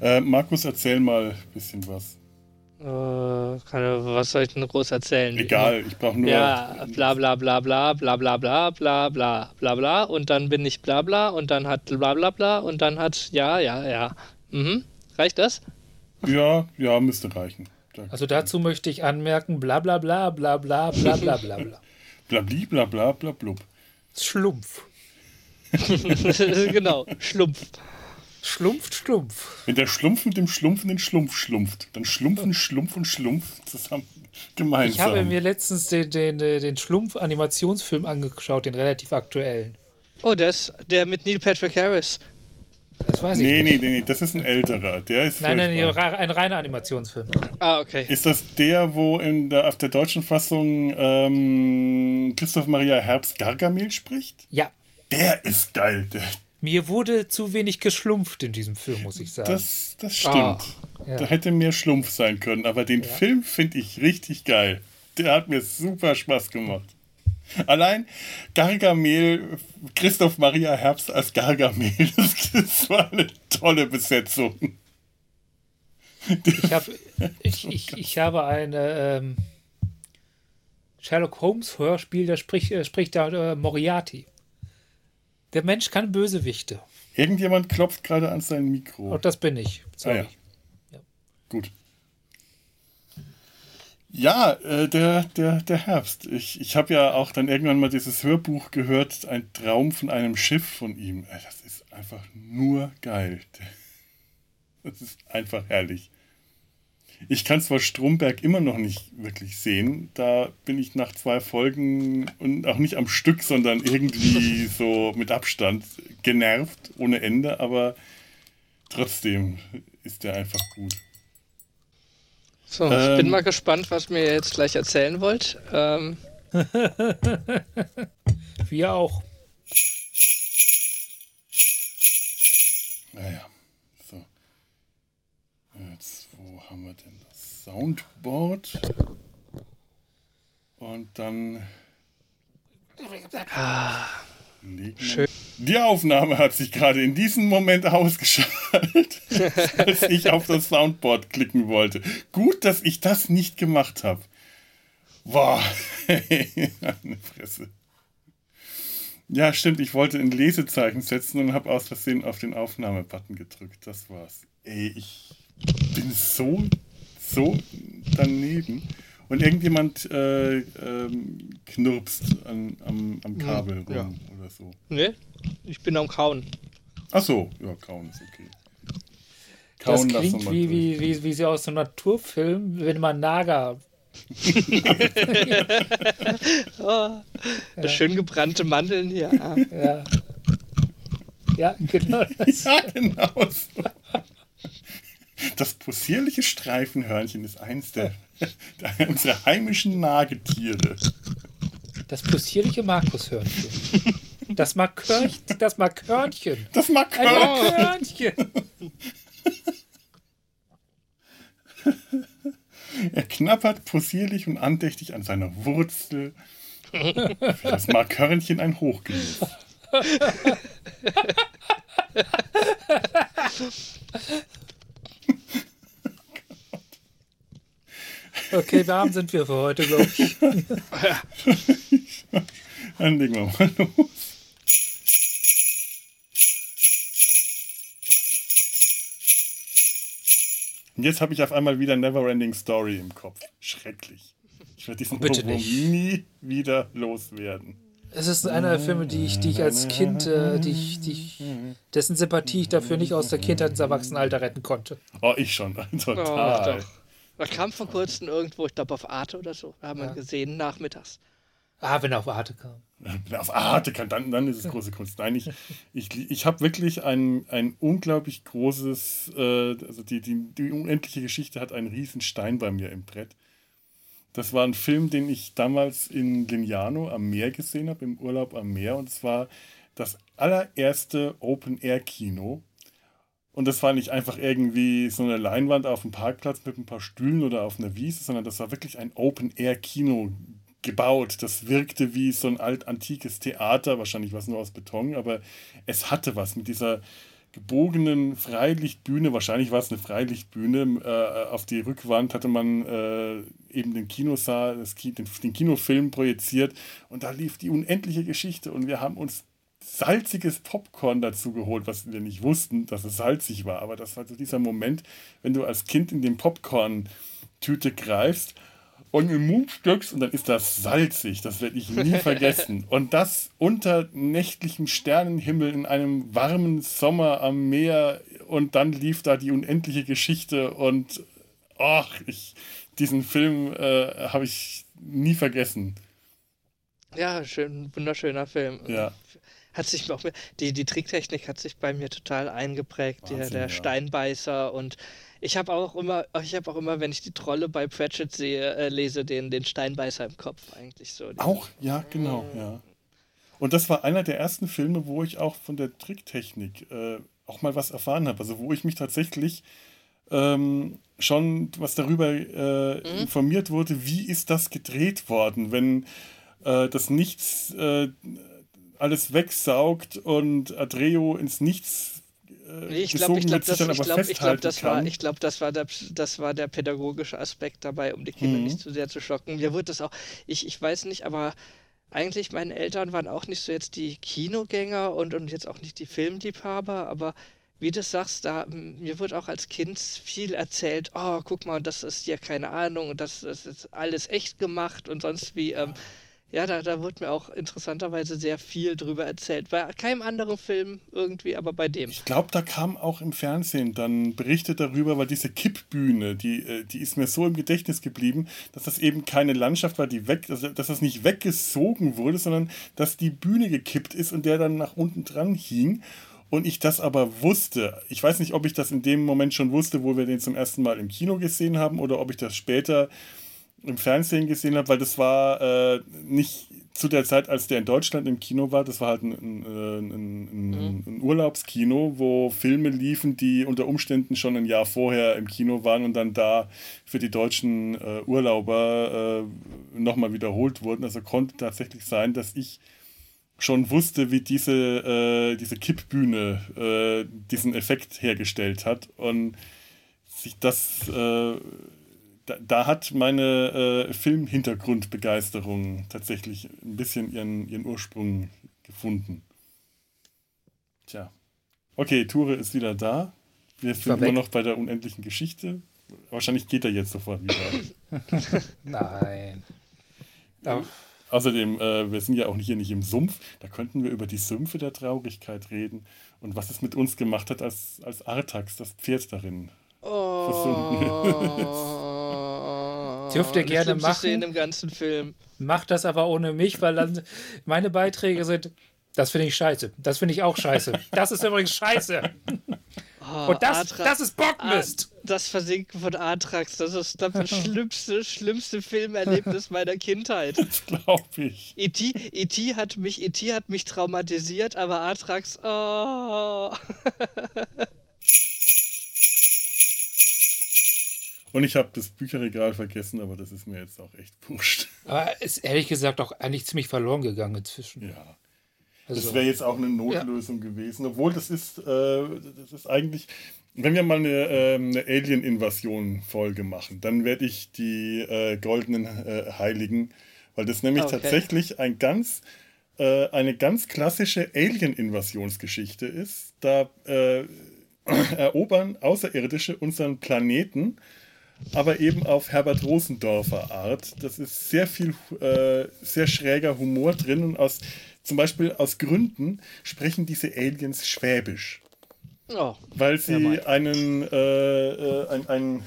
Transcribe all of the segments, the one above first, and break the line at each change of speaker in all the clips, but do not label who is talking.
Äh, Markus, erzähl mal ein bisschen was.
Äh, keine, was soll ich denn groß erzählen?
Egal, ich brauche nur.
Ja, bla bla bla bla bla bla bla bla bla bla bla und dann bin ich bla bla und dann hat bla bla bla und dann hat ja, ja, ja. Mhm. Reicht das?
Ja, ja, müsste reichen.
Also dazu möchte ich anmerken, bla bla bla bla bla bla bla bla bla.
Blabli, bla bla bla blub.
Schlumpf.
genau, Schlumpf.
Schlumpft, Schlumpf.
Wenn der Schlumpf mit dem schlumpfenden Schlumpf schlumpft, dann schlumpfen Schlumpf und Schlumpf zusammen gemeinsam.
Ich habe mir letztens den, den, den Schlumpf-Animationsfilm angeschaut, den relativ aktuellen.
Oh, das, der mit Neil Patrick Harris.
Das weiß
nee,
ich
nee,
nicht.
nee, nee, das ist ein älterer. Der ist
Nein, nein, nee, ein reiner Animationsfilm.
Ah, okay.
Ist das der, wo in der, auf der deutschen Fassung ähm, Christoph Maria Herbst Gargamel spricht?
Ja.
Der ist geil. Der,
Mir wurde zu wenig geschlumpft in diesem Film, muss ich sagen.
das, das stimmt.
Ah.
Ja.
Da hätte mehr Schlumpf sein können, aber den Film finde ich richtig geil. Der hat mir super Spaß gemacht. Allein Gargamel, Christoph Maria Herbst als Gargamel, das, das war eine tolle Besetzung.
Ich, hab, ich, ich, ich habe eine ähm, Sherlock Holmes Hörspiel, da spricht, äh, spricht da äh, Moriarty. Der Mensch kann Bösewichte.
Irgendjemand klopft gerade an sein Mikro.
Und das bin ich.
Ah,
Sorry.
ja. Gut. Ja, äh, der, der, der Herbst. Ich, ich habe ja auch dann irgendwann mal dieses Hörbuch gehört, ein Traum von einem Schiff von ihm. Das ist einfach nur geil. Das ist einfach herrlich. Ich kann zwar Stromberg immer noch nicht wirklich sehen, da bin ich nach zwei Folgen und auch nicht am Stück, sondern irgendwie so mit Abstand genervt, ohne Ende, aber trotzdem ist der einfach gut.
So, ich
Ähm.
bin mal gespannt, was mir jetzt gleich erzählen wollt. Ähm,
Wir auch.
Naja, so. Jetzt, wo haben wir denn das Soundboard? Und dann wir-
Schön.
Die Aufnahme hat sich gerade in diesem Moment ausgeschaltet, als ich auf das Soundboard klicken wollte. Gut, dass ich das nicht gemacht habe. Boah, eine Fresse. Ja, stimmt, ich wollte ein Lesezeichen setzen und habe aus Versehen auf den Aufnahmebutton gedrückt. Das war's. Ey, ich bin so, so daneben. Und irgendjemand äh, ähm, knurpst an, am, am Kabel rum
ja.
oder so.
ne? Ich bin am Kauen.
Ach so, ja, kauen ist okay.
Das
Kauen lassen
klingt wie, wie, wie, wie sie aus einem Naturfilm, wenn man Naga.
Oh, das schön gebrannte Mandeln hier. Ah.
Ja. Ja, genau. Das.
Ja, genau so. Das possierliche Streifenhörnchen ist eins der, der unserer heimischen Nagetiere.
Das possierliche Markushörnchen. Das Markörnchen. Das Markörnchen.
Das
Markörnchen.
Er knappert possierlich und andächtig an seiner Wurzel. Für das Markörnchen ein Hochgenuss.
Okay, warm sind wir für heute, glaube ich.
Dann legen wir mal los. Und jetzt habe ich auf einmal wieder Neverending Story im Kopf. Schrecklich. Ich werde diesen
Bitte
Ohrwurm
nicht.
nie wieder loswerden.
Es ist einer der Filme, die ich, die ich als Kind, äh, die ich, die ich, dessen Sympathie ich dafür nicht aus der Kindheit ins Erwachsenenalter retten konnte.
Oh, ich schon.
Oh,
Total.
doch. Da kam vor kurzem irgendwo, ich glaube auf Arte oder so, haben wir
Ja.
gesehen, nachmittags.
Ah, wenn er auf Arte kam.
Wenn er auf Arte kann, dann, dann ist es große Kunst. Nein, ich, ich, ich habe wirklich ein, ein unglaublich großes, äh, also die, die, die unendliche Geschichte hat einen riesen Stein bei mir im Brett. Das war ein Film, den ich damals in Lignano am Meer gesehen habe, im Urlaub am Meer. Und es war das allererste Open-Air-Kino. Und das war nicht einfach irgendwie so eine Leinwand auf dem Parkplatz mit ein paar Stühlen oder auf einer Wiese, sondern das war wirklich ein Open-Air-Kino gebaut. Das wirkte wie so ein alt antikes Theater, wahrscheinlich was nur aus Beton, aber es hatte was mit dieser gebogenen Freilichtbühne, wahrscheinlich war es eine Freilichtbühne, äh, auf die Rückwand hatte man äh, eben den Kinosaal, das, den, den Kinofilm projiziert. Und da lief die unendliche Geschichte. Und wir haben uns salziges Popcorn dazu geholt, was wir nicht wussten, dass es salzig war. Aber das war so dieser Moment, wenn du als Kind in den Popcorn-Tüte greifst und im Mund steckst und dann ist das salzig. Das werde ich nie vergessen. Und das unter nächtlichem Sternenhimmel in einem warmen Sommer am Meer und dann lief da die unendliche Geschichte und ach, ich, diesen Film äh, habe ich nie vergessen.
Ja, schön, wunderschöner Film.
Ja
hat sich auch die, die Tricktechnik hat sich bei mir total eingeprägt, Wahnsinn, der, der ja. Steinbeißer und ich habe auch immer, ich habe auch immer, wenn ich die Trolle bei Pratchett sehe, äh, lese, den, den Steinbeißer im Kopf eigentlich so.
Auch, ja, genau, mm. ja. Und das war einer der ersten Filme, wo ich auch von der Tricktechnik äh, auch mal was erfahren habe. Also wo ich mich tatsächlich ähm, schon was darüber äh, mhm. informiert wurde, wie ist das gedreht worden, wenn äh, das nichts äh, alles wegsaugt und Adreo ins Nichts
äh, ich glaube, ich glaube, das, ich glaub, ich glaub, das war, ich glaube, das war der, das war der pädagogische Aspekt dabei, um die Kinder mhm. nicht zu sehr zu schocken. Mir wird das auch, ich, ich weiß nicht, aber eigentlich meine Eltern waren auch nicht so jetzt die Kinogänger und, und jetzt auch nicht die Filmliebhaber, aber wie du sagst, da, mir wird auch als Kind viel erzählt, oh, guck mal, das ist ja keine Ahnung, das, das ist alles echt gemacht und sonst wie. Ähm, ja, da, da wird mir auch interessanterweise sehr viel drüber erzählt. Bei keinem anderen Film irgendwie, aber bei dem.
Ich glaube, da kam auch im Fernsehen dann berichtet darüber, weil diese Kippbühne, die, äh, die ist mir so im Gedächtnis geblieben, dass das eben keine Landschaft war, die weg, also, dass das nicht weggesogen wurde, sondern dass die Bühne gekippt ist und der dann nach unten dran hing. Und ich das aber wusste. Ich weiß nicht, ob ich das in dem Moment schon wusste, wo wir den zum ersten Mal im Kino gesehen haben, oder ob ich das später im Fernsehen gesehen habe, weil das war äh, nicht zu der Zeit, als der in Deutschland im Kino war, das war halt ein, ein, ein, mhm. ein, Urlaubskino, wo Filme liefen, die unter Umständen schon ein Jahr vorher im Kino waren und dann da für die deutschen äh, Urlauber äh, nochmal wiederholt wurden. Also konnte tatsächlich sein, dass ich schon wusste, wie diese, äh, diese Kippbühne äh, diesen Effekt hergestellt hat und sich das äh, da, da, hat meine äh, Filmhintergrundbegeisterung tatsächlich ein bisschen ihren, ihren Ursprung gefunden. Tja. Okay, Ture ist wieder da. Wir sind immer noch bei der unendlichen Geschichte. Wahrscheinlich geht er jetzt sofort wieder.
Nein.
Ja. Außerdem, äh, wir sind ja auch hier nicht im Sumpf. Da könnten wir über die Sümpfe der Traurigkeit reden und was es mit uns gemacht hat, als, als Artax das Pferd darin oh. versunken ist.
Dürft ihr gerne machen.
Im ganzen Film.
Macht das aber ohne mich, weil dann meine Beiträge sind, das finde ich scheiße. Das finde ich auch scheiße. Das ist übrigens scheiße. Oh, Und das, das ist Bockmist.
das Versinken von Atrax, das ist das schlimmste, schlimmste Filmerlebnis meiner Kindheit.
Das glaube ich.
E.T. E hat, mich, e hat mich traumatisiert, aber Atrax, oh.
Und ich habe das Bücherregal vergessen, aber das ist mir jetzt auch echt wurscht.
Aber ist ehrlich gesagt auch eigentlich ziemlich verloren gegangen inzwischen.
Ja. Also, das wäre jetzt auch eine Notlösung ja. gewesen. Obwohl das ist, äh, das ist eigentlich, wenn wir mal eine, äh, eine Alien-Invasion-Folge machen, dann werde ich die äh, goldenen äh, Heiligen, weil das nämlich okay. tatsächlich ein ganz, äh, eine ganz klassische Alien-Invasionsgeschichte ist. Da äh, erobern Außerirdische unseren Planeten aber eben auf Herbert Rosendorfer Art. Das ist sehr viel, äh, sehr schräger Humor drin und aus, zum Beispiel aus Gründen sprechen diese Aliens Schwäbisch. Oh, weil sie einen, äh, äh, ein, ein,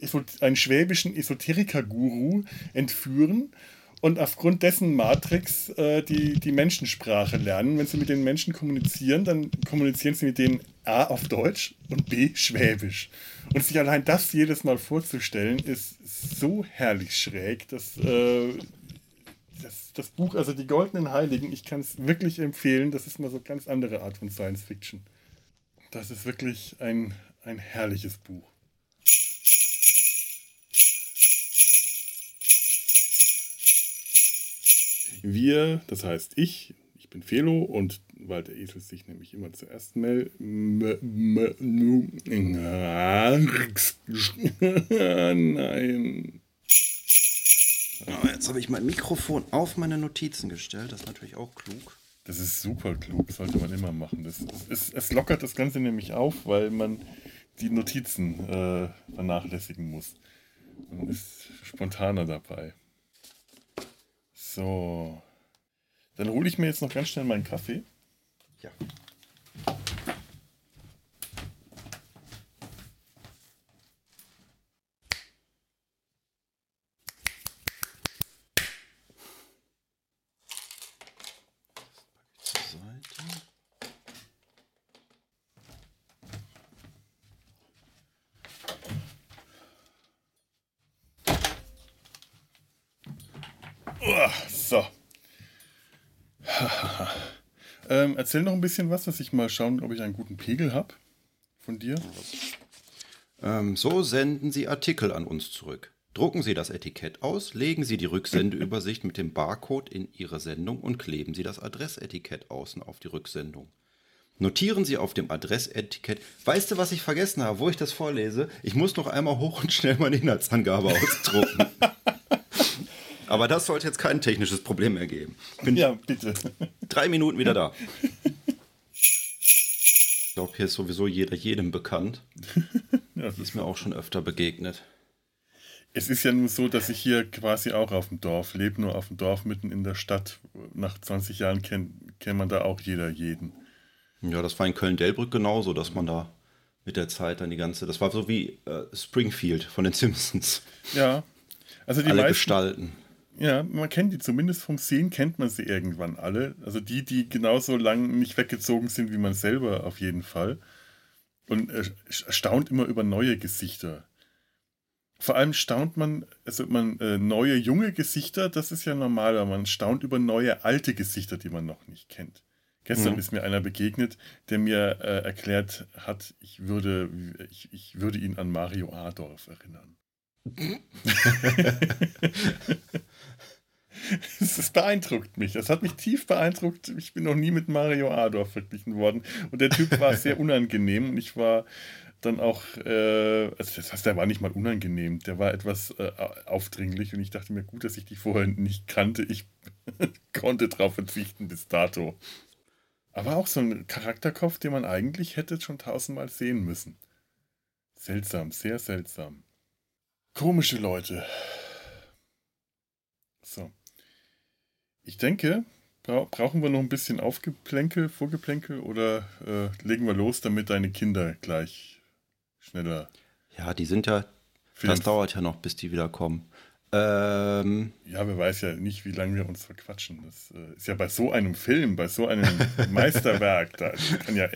äh, einen schwäbischen Esoteriker-Guru entführen und aufgrund dessen Matrix äh, die, die Menschensprache lernen. Wenn sie mit den Menschen kommunizieren, dann kommunizieren sie mit denen A auf Deutsch und B Schwäbisch. Und sich allein das jedes Mal vorzustellen, ist so herrlich schräg, dass äh, das, das Buch, also die Goldenen Heiligen, ich kann es wirklich empfehlen. Das ist mal so ganz andere Art von Science Fiction. Das ist wirklich ein, ein herrliches Buch. Wir, das heißt ich bin Felo und weil der Esel sich nämlich immer zuerst meldet. Nein.
Oh, jetzt habe ich mein Mikrofon auf meine Notizen gestellt. Das ist natürlich auch klug.
Das ist super klug, das sollte man immer machen. Das, es, es lockert das Ganze nämlich auf, weil man die Notizen äh, vernachlässigen muss. Man ist spontaner dabei. So. Dann hole ich mir jetzt noch ganz schnell meinen Kaffee.
Ja.
So. ähm, erzähl noch ein bisschen was, dass ich mal schauen, ob ich einen guten Pegel habe von dir.
Ähm, so senden Sie Artikel an uns zurück. Drucken Sie das Etikett aus, legen Sie die Rücksendeübersicht mit dem Barcode in Ihre Sendung und kleben Sie das Adressetikett außen auf die Rücksendung. Notieren Sie auf dem Adressetikett. Weißt du, was ich vergessen habe, wo ich das vorlese? Ich muss noch einmal hoch und schnell meine Inhaltsangabe ausdrucken. Aber das sollte jetzt kein technisches Problem mehr geben.
Bin ja, bitte.
Drei Minuten wieder da. Ich glaube, hier ist sowieso jeder jedem bekannt. ja, das ist mir auch schon öfter begegnet.
Es ist ja nur so, dass ich hier quasi auch auf dem Dorf lebe, nur auf dem Dorf mitten in der Stadt. Nach 20 Jahren kennt, kennt man da auch jeder jeden.
Ja, das war in Köln-Delbrück genauso, dass man da mit der Zeit dann die ganze. Das war so wie äh, Springfield von den Simpsons.
Ja.
Also die Alle meisten, Gestalten.
Ja, man kennt die, zumindest vom Sehen kennt man sie irgendwann alle. Also die, die genauso lang nicht weggezogen sind wie man selber auf jeden Fall. Und erstaunt immer über neue Gesichter. Vor allem staunt man, also man, äh, neue junge Gesichter, das ist ja normal, aber man staunt über neue alte Gesichter, die man noch nicht kennt. Gestern mhm. ist mir einer begegnet, der mir äh, erklärt hat, ich würde, ich, ich würde ihn an Mario Adorf erinnern. Das beeindruckt mich. Das hat mich tief beeindruckt. Ich bin noch nie mit Mario Adorf verglichen worden. Und der Typ war sehr unangenehm. Und ich war dann auch, äh, also das heißt, der war nicht mal unangenehm. Der war etwas äh, aufdringlich. Und ich dachte mir, gut, dass ich die vorher nicht kannte. Ich konnte darauf verzichten bis dato. Aber auch so ein Charakterkopf, den man eigentlich hätte schon tausendmal sehen müssen. Seltsam, sehr seltsam. Komische Leute. So. Ich denke, bra brauchen wir noch ein bisschen Aufgeplänkel, Vorgeplänkel oder äh, legen wir los, damit deine Kinder gleich schneller.
Ja, die sind ja. Das dauert ja noch, bis die wieder kommen. Ähm,
ja, wer weiß ja nicht, wie lange wir uns verquatschen. Das äh, ist ja bei so einem Film, bei so einem Meisterwerk, da kann ja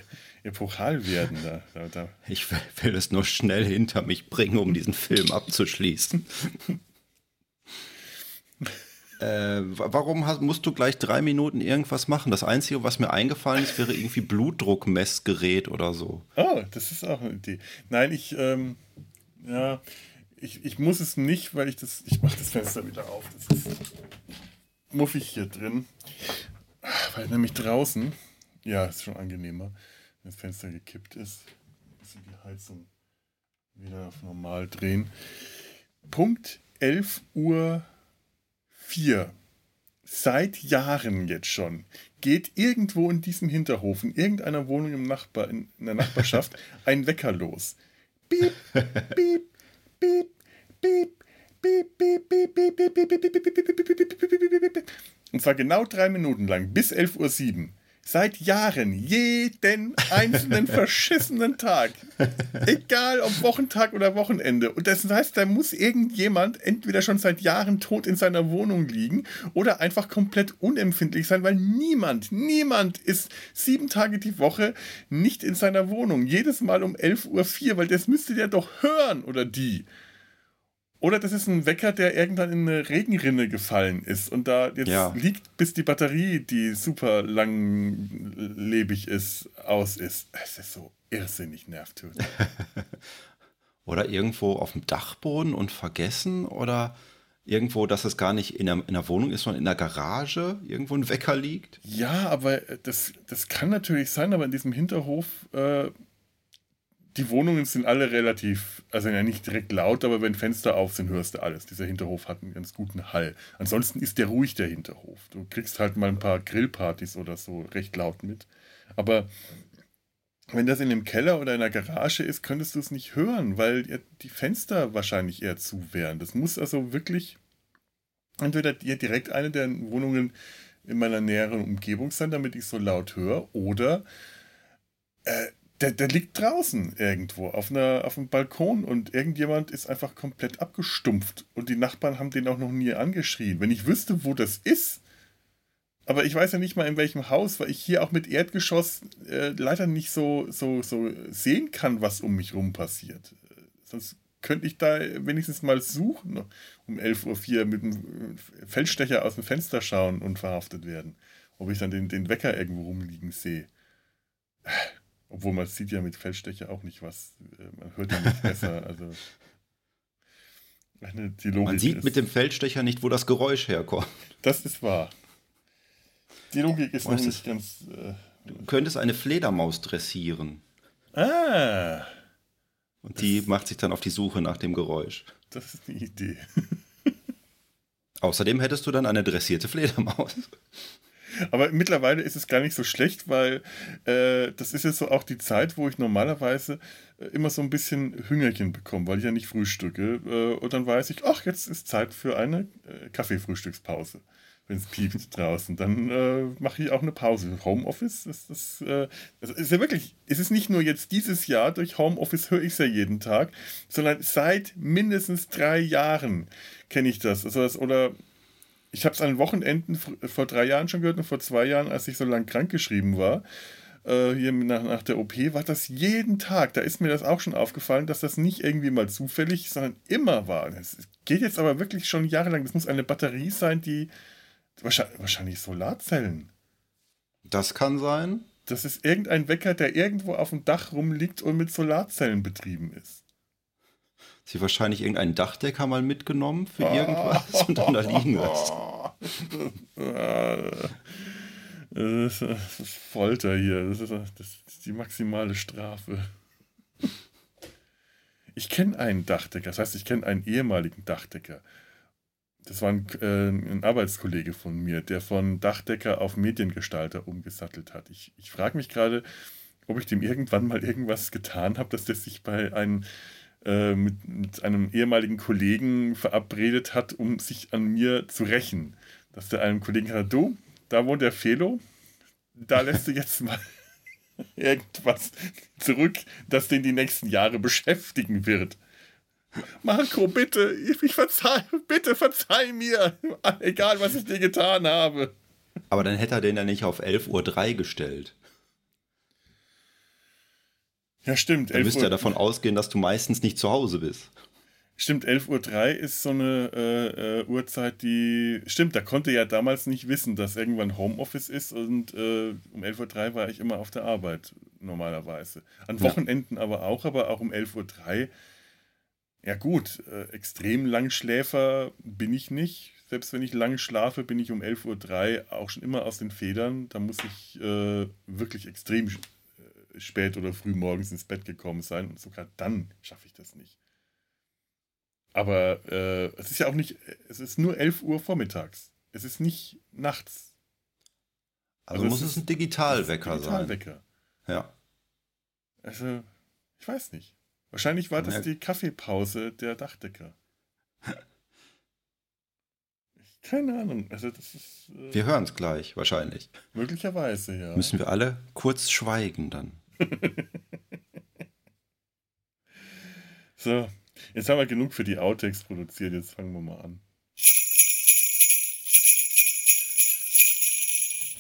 epochal werden. Da, da, da.
Ich will, will es nur schnell hinter mich bringen, um diesen Film abzuschließen. Äh, warum hast, musst du gleich drei Minuten irgendwas machen? Das Einzige, was mir eingefallen ist, wäre irgendwie Blutdruckmessgerät oder so.
Oh, das ist auch eine Idee. Nein, ich, ähm, ja, ich, ich muss es nicht, weil ich das, ich mache das Fenster wieder auf. Das ist muffig hier drin. Weil nämlich draußen, ja, ist schon angenehmer, wenn das Fenster gekippt ist. Müssen die Heizung wieder auf normal drehen. Punkt 11 Uhr 4 seit Jahren jetzt schon geht irgendwo in diesem Hinterhof, in irgendeiner Wohnung im Nachbar, in, in der Nachbarschaft, ein Wecker los. Piep, piep, piep, piep, piep, piep, piep, piep, piep, piep, piep, piep, piep, Und zwar genau drei Minuten lang, bis 11.07 Uhr. Seit Jahren, jeden einzelnen verschissenen Tag. Egal ob Wochentag oder Wochenende. Und das heißt, da muss irgendjemand entweder schon seit Jahren tot in seiner Wohnung liegen oder einfach komplett unempfindlich sein, weil niemand, niemand ist sieben Tage die Woche nicht in seiner Wohnung. Jedes Mal um 11.04 Uhr, weil das müsste der doch hören oder die. Oder das ist ein Wecker, der irgendwann in eine Regenrinne gefallen ist und da jetzt ja. liegt, bis die Batterie, die super langlebig ist, aus ist. Es ist so irrsinnig nervtötend.
oder irgendwo auf dem Dachboden und vergessen oder irgendwo, dass es gar nicht in einer, in einer Wohnung ist, sondern in der Garage irgendwo ein Wecker liegt?
Ja, aber das, das kann natürlich sein, aber in diesem Hinterhof, äh, die Wohnungen sind alle relativ, also ja nicht direkt laut, aber wenn Fenster auf sind, hörst du alles. Dieser Hinterhof hat einen ganz guten Hall. Ansonsten ist der ruhig, der Hinterhof. Du kriegst halt mal ein paar Grillpartys oder so recht laut mit. Aber wenn das in einem Keller oder in einer Garage ist, könntest du es nicht hören, weil die Fenster wahrscheinlich eher zu wären. Das muss also wirklich entweder direkt eine der Wohnungen in meiner näheren Umgebung sein, damit ich so laut höre, oder äh, der, der liegt draußen irgendwo auf, einer, auf einem Balkon und irgendjemand ist einfach komplett abgestumpft und die Nachbarn haben den auch noch nie angeschrien. Wenn ich wüsste, wo das ist, aber ich weiß ja nicht mal in welchem Haus, weil ich hier auch mit Erdgeschoss äh, leider nicht so, so, so sehen kann, was um mich rum passiert. Sonst könnte ich da wenigstens mal suchen, um 11.04 Uhr mit dem Feldstecher aus dem Fenster schauen und verhaftet werden. Ob ich dann den, den Wecker irgendwo rumliegen sehe. Obwohl man sieht ja mit Feldstecher auch nicht was. Äh, man hört ja nicht besser. Also,
man sieht ist, mit dem Feldstecher nicht, wo das Geräusch herkommt.
Das ist wahr. Die Logik ist noch nicht ganz.
Äh, du könntest eine Fledermaus dressieren.
Ah.
Und die macht sich dann auf die Suche nach dem Geräusch.
Das ist eine Idee.
Außerdem hättest du dann eine dressierte Fledermaus.
Aber mittlerweile ist es gar nicht so schlecht, weil äh, das ist jetzt so auch die Zeit, wo ich normalerweise äh, immer so ein bisschen Hüngerchen bekomme, weil ich ja nicht frühstücke. Äh, und dann weiß ich, ach, jetzt ist Zeit für eine äh, Kaffeefrühstückspause wenn es piept draußen, dann äh, mache ich auch eine Pause. Homeoffice, das, das, äh, das ist ja wirklich, es ist nicht nur jetzt dieses Jahr, durch Homeoffice höre ich es ja jeden Tag, sondern seit mindestens drei Jahren kenne ich das. Also das oder ich habe es an Wochenenden vor drei Jahren schon gehört und vor zwei Jahren, als ich so lang krankgeschrieben war, äh, hier nach, nach der OP, war das jeden Tag. Da ist mir das auch schon aufgefallen, dass das nicht irgendwie mal zufällig, sondern immer war. Das geht jetzt aber wirklich schon jahrelang. Das muss eine Batterie sein, die Wahrscheinlich, wahrscheinlich Solarzellen.
Das kann sein.
Das ist irgendein Wecker, der irgendwo auf dem Dach rumliegt und mit Solarzellen betrieben ist.
Sie wahrscheinlich irgendeinen Dachdecker mal mitgenommen für oh. irgendwas und dann da liegen lässt.
Das ist, Folter hier. Das ist, das ist die maximale Strafe. Ich kenne einen Dachdecker, das heißt, ich kenne einen ehemaligen Dachdecker. Das war ein, äh, ein, Arbeitskollege von mir, der von Dachdecker auf Mediengestalter umgesattelt hat. Ich, ich frage mich gerade, ob ich dem irgendwann mal irgendwas getan habe, dass der sich bei einem, äh, mit, mit, einem ehemaligen Kollegen verabredet hat, um sich an mir zu rächen. Dass der einem Kollegen hat, du, da wohnt der Felo, da lässt du jetzt mal irgendwas zurück, das den die nächsten Jahre beschäftigen wird. Marco, bitte, ich verzeih, bitte verzeih mir, egal was ich dir getan habe.
Aber dann hätte er den ja nicht auf 11.03 Uhr gestellt.
Ja, stimmt.
Dann müsste ja davon ausgehen, dass du meistens nicht zu Hause bist.
Stimmt, 11.03 Uhr ist so eine äh, äh, Uhrzeit, die. Stimmt, da konnte ja damals nicht wissen, dass irgendwann Homeoffice ist und äh, um 11.03 Uhr war ich immer auf der Arbeit, normalerweise. An Wochenenden ja. aber auch, aber auch um 11.03 Uhr ja gut, äh, extrem Langschläfer bin ich nicht. Selbst wenn ich lang schlafe, bin ich um 11.03 Uhr auch schon immer aus den Federn. Da muss ich äh, wirklich extrem spät oder früh morgens ins Bett gekommen sein. Und sogar dann schaffe ich das nicht. Aber äh, es ist ja auch nicht, es ist nur 11 Uhr vormittags. Es ist nicht nachts.
Also, also muss es, es ein Digitalwecker sein.
Digitalwecker.
Ja.
Also, ich weiß nicht. Wahrscheinlich war das die Kaffeepause der Dachdecker. Keine Ahnung. Also das ist,
äh, wir hören es gleich, wahrscheinlich.
Möglicherweise, ja.
Müssen wir alle kurz schweigen dann.
so, jetzt haben wir genug für die Outtakes produziert. Jetzt fangen wir mal an.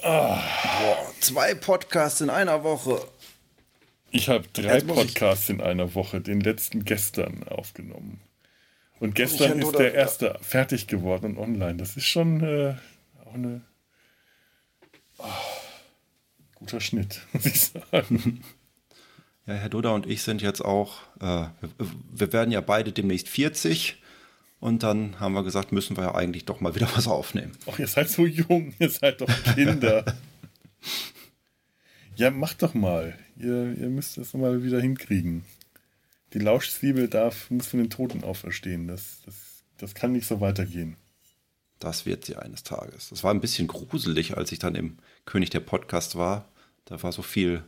Ah. Boah, zwei Podcasts in einer Woche.
Ich habe drei Podcasts in einer Woche, den letzten gestern aufgenommen. Und gestern ist der erste fertig geworden und online. Das ist schon äh, auch eine oh, guter Schnitt, muss ich sagen.
Ja, Herr Duda und ich sind jetzt auch, äh, wir werden ja beide demnächst 40 Und dann haben wir gesagt, müssen wir ja eigentlich doch mal wieder was aufnehmen.
Ach, ihr seid so jung, ihr seid doch Kinder. ja, macht doch mal. Ihr, ihr müsst das mal wieder hinkriegen. Die Lauschzwiebel darf, muss von den Toten auferstehen. Das, das, das kann nicht so weitergehen.
Das wird sie eines Tages. Das war ein bisschen gruselig, als ich dann im König der Podcast war. Da war so viel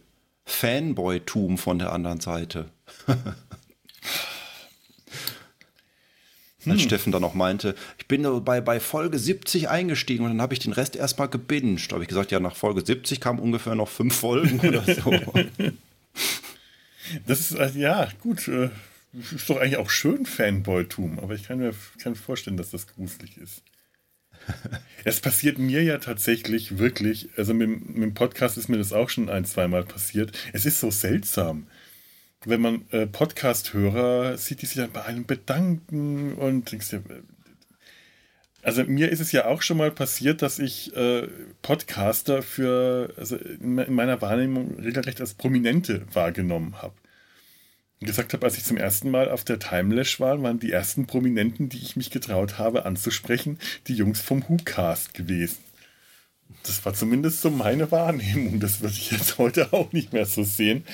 Fanboy-Tum von der anderen Seite. Als hm. Steffen dann auch meinte, ich bin bei, bei Folge 70 eingestiegen und dann habe ich den Rest erstmal gebinged. Da habe ich gesagt, ja, nach Folge 70 kamen ungefähr noch fünf Folgen oder so.
das ist, äh, ja, gut. Äh, ist doch eigentlich auch schön Fanboy-Tum, aber ich kann mir, kann vorstellen, dass das gruselig ist. es passiert mir ja tatsächlich wirklich, also mit, mit, dem Podcast ist mir das auch schon ein, zweimal passiert. Es ist so seltsam. Wenn man äh, Podcast-Hörer sieht, die sich dann bei einem bedanken und denkst dir, also mir ist es ja auch schon mal passiert, dass ich äh, Podcaster für, also in meiner Wahrnehmung regelrecht als Prominente wahrgenommen habe gesagt habe, als ich zum ersten Mal auf der Timelash war, waren die ersten Prominenten, die ich mich getraut habe anzusprechen, die Jungs vom WhoCast gewesen. Das war zumindest so meine Wahrnehmung. Das würde ich jetzt heute auch nicht mehr so sehen.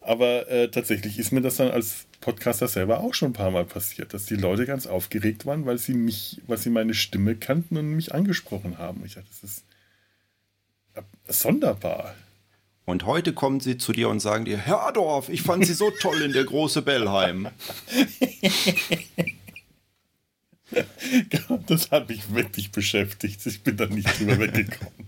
Aber äh, tatsächlich ist mir das dann als Podcaster selber auch schon ein paar Mal passiert, dass die Leute ganz aufgeregt waren, weil sie mich, weil sie meine Stimme kannten und mich angesprochen haben. Ich dachte, das ist sonderbar.
Und heute kommen sie zu dir und sagen dir, Herr Adorf, ich fand Sie so toll in der große Bellheim.
das hat mich wirklich beschäftigt. Ich bin da nicht drüber weggekommen.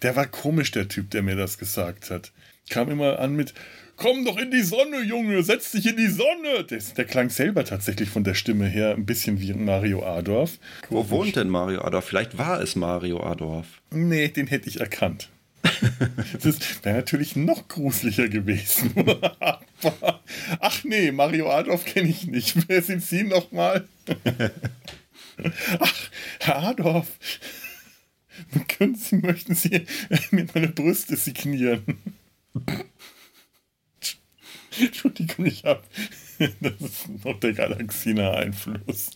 Der war komisch, der Typ, der mir das gesagt hat. Kam immer an mit, komm doch in die Sonne, Junge, setz dich in die Sonne. Der, der klang selber tatsächlich von der Stimme her ein bisschen wie Mario Adorf.
Wo wohnt denn Mario Adorf? Vielleicht war es Mario Adorf.
Nee, den hätte ich erkannt. Das wäre natürlich noch gruseliger gewesen. Ach nee, Mario Adolf kenne ich nicht. Wer sind Sie nochmal? Ach, Herr Adolf. Können Sie, möchten Sie mir meine Brüste signieren? Entschuldigung, ich habe. Das ist noch der Galaxina-Einfluss.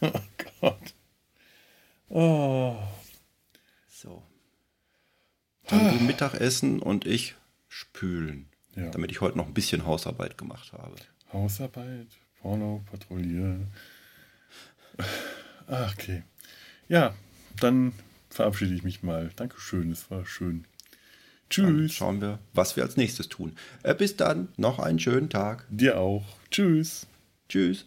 oh Gott. Oh.
So. Dann du Mittagessen und ich spülen. Ja. Damit ich heute noch ein bisschen Hausarbeit gemacht habe.
Hausarbeit, Porno, Patrouille. Ach, okay. Ja, dann verabschiede ich mich mal. Dankeschön, es war schön.
Tschüss. Dann schauen wir, was wir als nächstes tun. Äh, bis dann, noch einen schönen Tag.
Dir auch. Tschüss.
Tschüss.